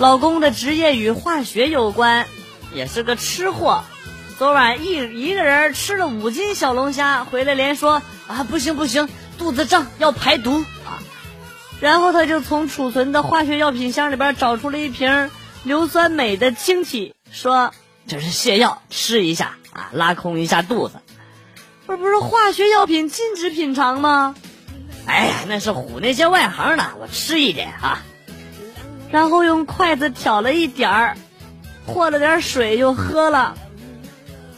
老公的职业与化学有关，也是个吃货。昨晚一一个人吃了五斤小龙虾，回来连说啊不行不行，肚子胀要排毒啊。然后他就从储存的化学药品箱里边找出了一瓶硫酸镁的晶体，说这是泻药，吃一下啊，拉空一下肚子。这不是化学药品禁止品尝吗？哎呀，那是唬那些外行的，我吃一点啊。然后用筷子挑了一点儿，和了点水就喝了。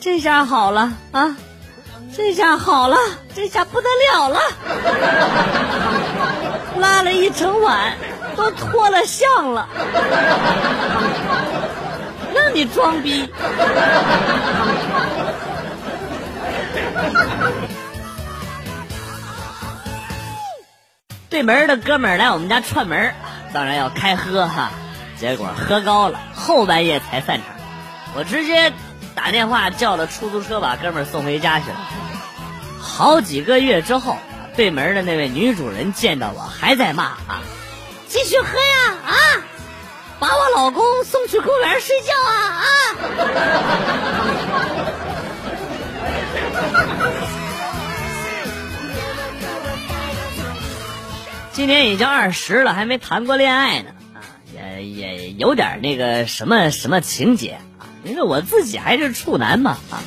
这下好了啊，这下好了，这下不得了了，拉了一整晚，都脱了相了，让你装逼。对门的哥们儿来我们家串门，当然要开喝哈，结果喝高了，后半夜才散场，我直接打电话叫了出租车把哥们送回家去了。好几个月之后，对门的那位女主人见到我还在骂啊，继续喝呀啊，把我老公送去公园睡觉啊啊！今年已经二十了，还没谈过恋爱呢，啊，也也有点那个什么什么情节啊，因为我自己还是处男嘛，啊，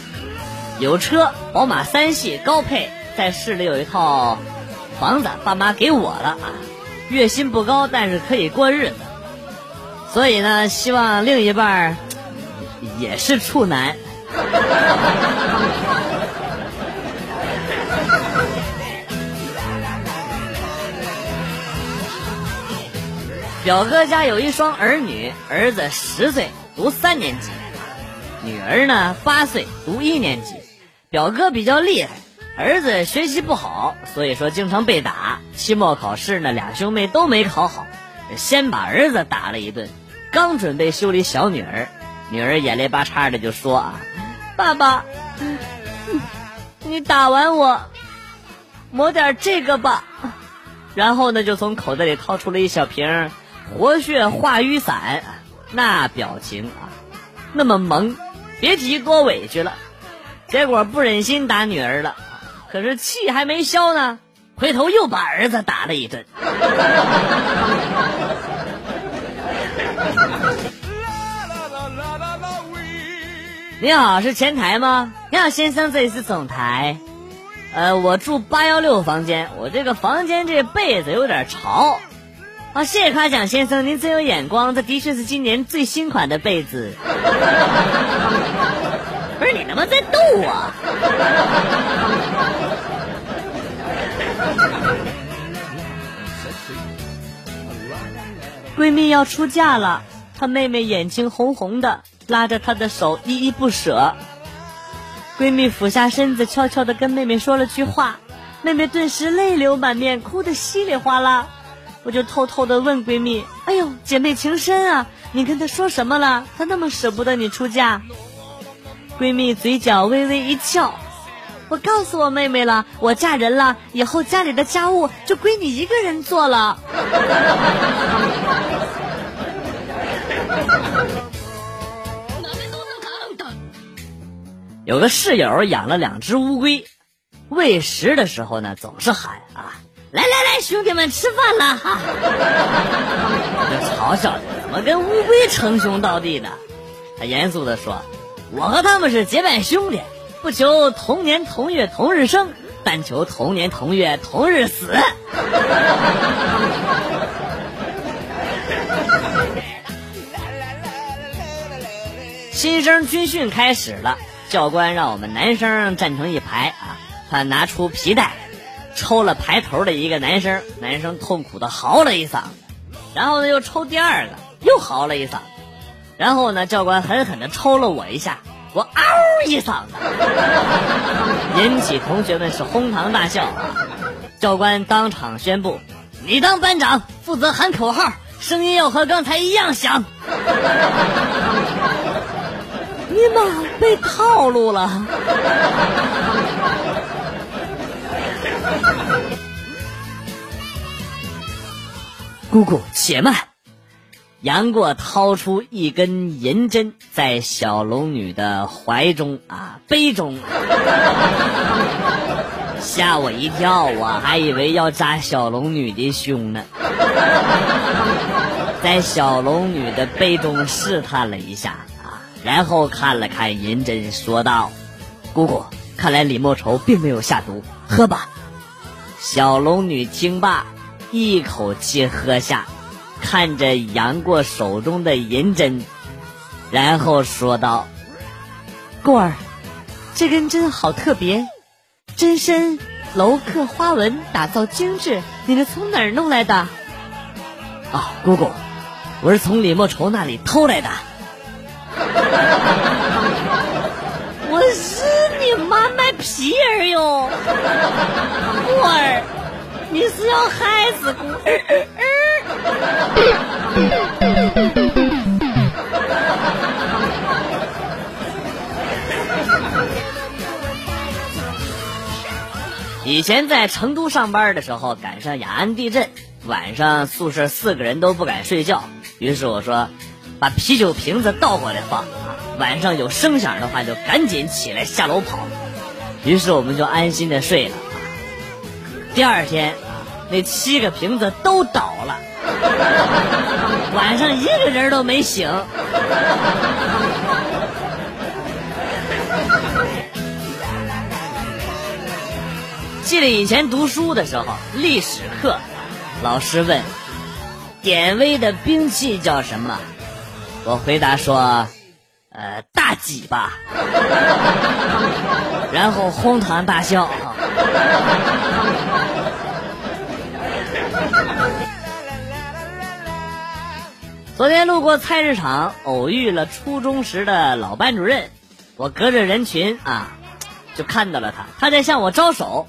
有车，宝马三系高配，在市里有一套房子，爸妈给我了啊，月薪不高，但是可以过日子，所以呢，希望另一半也是处男。表哥家有一双儿女，儿子十岁读三年级，女儿呢八岁读一年级。表哥比较厉害，儿子学习不好，所以说经常被打。期末考试呢，俩兄妹都没考好，先把儿子打了一顿。刚准备修理小女儿，女儿眼泪巴叉的就说啊：“爸爸，你打完我，抹点这个吧。”然后呢，就从口袋里掏出了一小瓶。活血化瘀散，那表情啊，那么萌，别提多委屈了。结果不忍心打女儿了，可是气还没消呢，回头又把儿子打了一顿。你好，是前台吗？你好，先生，这里是总台。呃，我住八幺六房间，我这个房间这被子有点潮。啊，谢谢夸奖，先生，您真有眼光，这的确是今年最新款的被子。不是你他妈在逗我？闺蜜要出嫁了，她妹妹眼睛红红的，拉着她的手依依不舍。闺蜜俯下身子，悄悄的跟妹妹说了句话，妹妹顿时泪流满面，哭得稀里哗啦。我就偷偷的问闺蜜：“哎呦，姐妹情深啊，你跟她说什么了？她那么舍不得你出嫁。”闺蜜嘴角微微一翘：“我告诉我妹妹了，我嫁人了，以后家里的家务就归你一个人做了。”有个室友养了两只乌龟，喂食的时候呢，总是喊啊。来来来，兄弟们吃饭了哈！就嘲笑，怎么跟乌龟称兄道弟的？他严肃的说：“我和他们是结拜兄弟，不求同年同月同日生，但求同年同月同日死。”新生军训开始了，教官让我们男生站成一排啊，他拿出皮带。抽了排头的一个男生，男生痛苦的嚎了一嗓子，然后呢又抽第二个，又嚎了一嗓子，然后呢教官狠狠的抽了我一下，我嗷一嗓子，引起同学们是哄堂大笑！教官当场宣布，你当班长，负责喊口号，声音要和刚才一样响。你妈被套路了！姑姑，且慢！杨过掏出一根银针，在小龙女的怀中啊杯中，吓我一跳，我还以为要扎小龙女的胸呢。在小龙女的杯中试探了一下啊，然后看了看银针，说道：“姑姑，看来李莫愁并没有下毒，喝吧。”小龙女听罢，一口气喝下。看着杨过手中的银针，然后说道：“过儿，这根针好特别，针身镂刻花纹，打造精致，你是从哪儿弄来的？”啊，姑姑，我是从李莫愁那里偷来的。我是你妈卖皮儿哟，过儿，你是要害死姑儿？以前在成都上班的时候，赶上雅安地震，晚上宿舍四个人都不敢睡觉。于是我说：“把啤酒瓶子倒过来放，晚上有声响的话就赶紧起来下楼跑。”于是我们就安心的睡了。第二天，那七个瓶子都倒了。晚上一个人都没醒。记得以前读书的时候，历史课，老师问：“典韦的兵器叫什么？”我回答说：“呃，大戟吧。”然后哄堂大笑。昨天路过菜市场，偶遇了初中时的老班主任。我隔着人群啊，就看到了他，他在向我招手。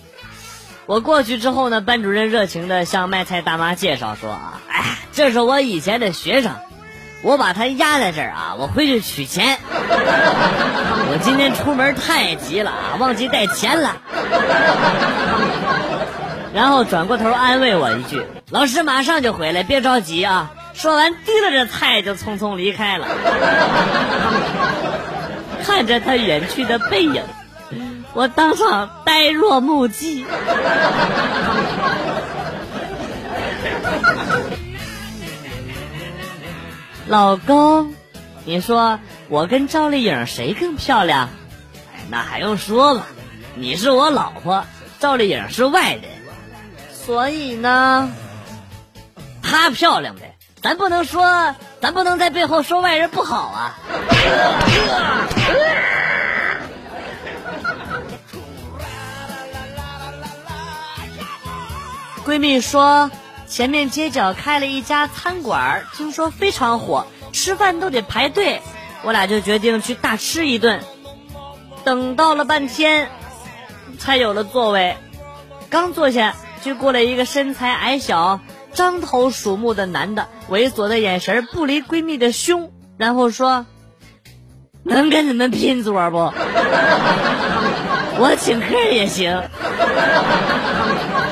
我过去之后呢，班主任热情的向卖菜大妈介绍说：“啊，哎，这是我以前的学生，我把他压在这儿啊，我回去取钱。我今天出门太急了啊，忘记带钱了。”然后转过头安慰我一句：“老师马上就回来，别着急啊。”说完，提了着菜就匆匆离开了。看着他远去的背影，我当场呆若木鸡。老公，你说我跟赵丽颖谁更漂亮？那还用说吗？你是我老婆，赵丽颖是外人，所以呢，她漂亮呗。咱不能说，咱不能在背后说外人不好啊！闺蜜说，前面街角开了一家餐馆，听说非常火，吃饭都得排队。我俩就决定去大吃一顿。等到了半天，才有了座位。刚坐下，就过来一个身材矮小。獐头鼠目的男的，猥琐的眼神不离闺蜜的胸，然后说：“能跟你们拼桌不？我请客也行。”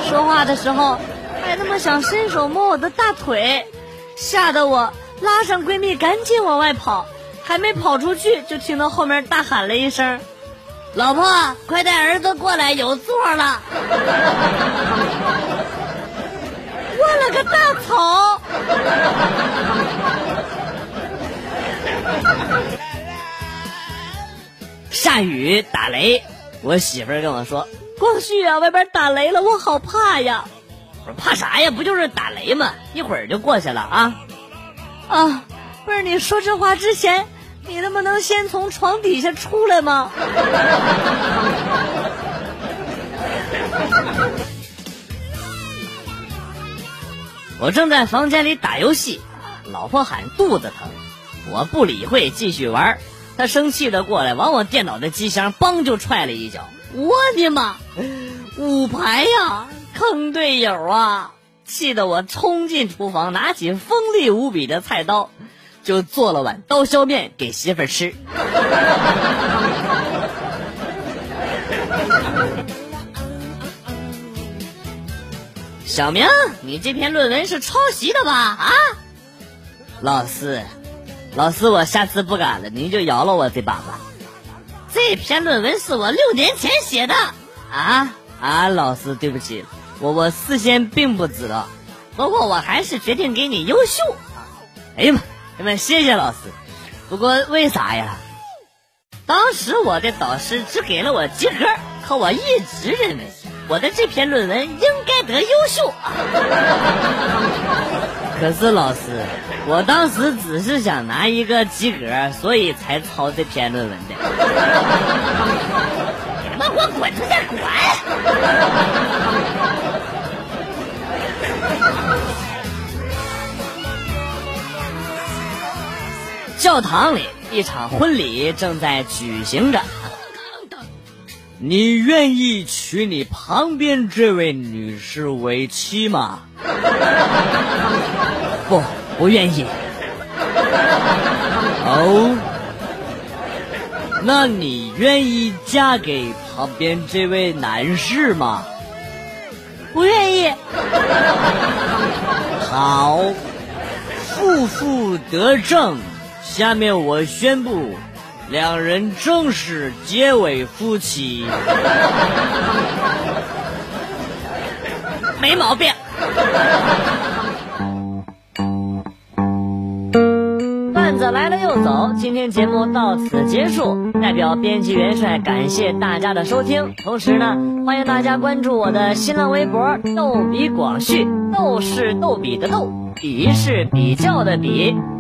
说话的时候还那么想伸手摸我的大腿，吓得我拉上闺蜜赶紧往外跑，还没跑出去，就听到后面大喊了一声：“老婆，快带儿子过来，有座了。”了个大草！下雨打雷，我媳妇儿跟我说：“光绪啊，外边打雷了，我好怕呀！”我说：“怕啥呀？不就是打雷吗？一会儿就过去了啊！”啊，不是你说这话之前，你能不能先从床底下出来吗？我正在房间里打游戏，老婆喊肚子疼，我不理会，继续玩。她生气的过来，往我电脑的机箱梆就踹了一脚。我的妈，五排呀，坑队友啊！气得我冲进厨房，拿起锋利无比的菜刀，就做了碗刀削面给媳妇儿吃。小明，你这篇论文是抄袭的吧？啊！老师，老师，我下次不敢了，您就饶了我这把吧。这篇论文是我六年前写的啊啊！老师，对不起，我我事先并不知道，不过我还是决定给你优秀。哎呀妈，那么谢谢老师。不过为啥呀？当时我的导师只给了我及格，可我一直认为我的这篇论文应该得优秀。可是老师，我当时只是想拿一个及格，所以才抄这篇论文的。你他妈给我滚出去滚！教堂里。一场婚礼正在举行着，你愿意娶你旁边这位女士为妻吗？不，不愿意。哦，那你愿意嫁给旁边这位男士吗？不愿意。好，负负得正。下面我宣布，两人正式结为夫妻。没毛病。段子来了又走，今天节目到此结束。代表编辑元帅感谢大家的收听，同时呢，欢迎大家关注我的新浪微博“逗比广旭”，逗是逗比的逗，比是比较的比。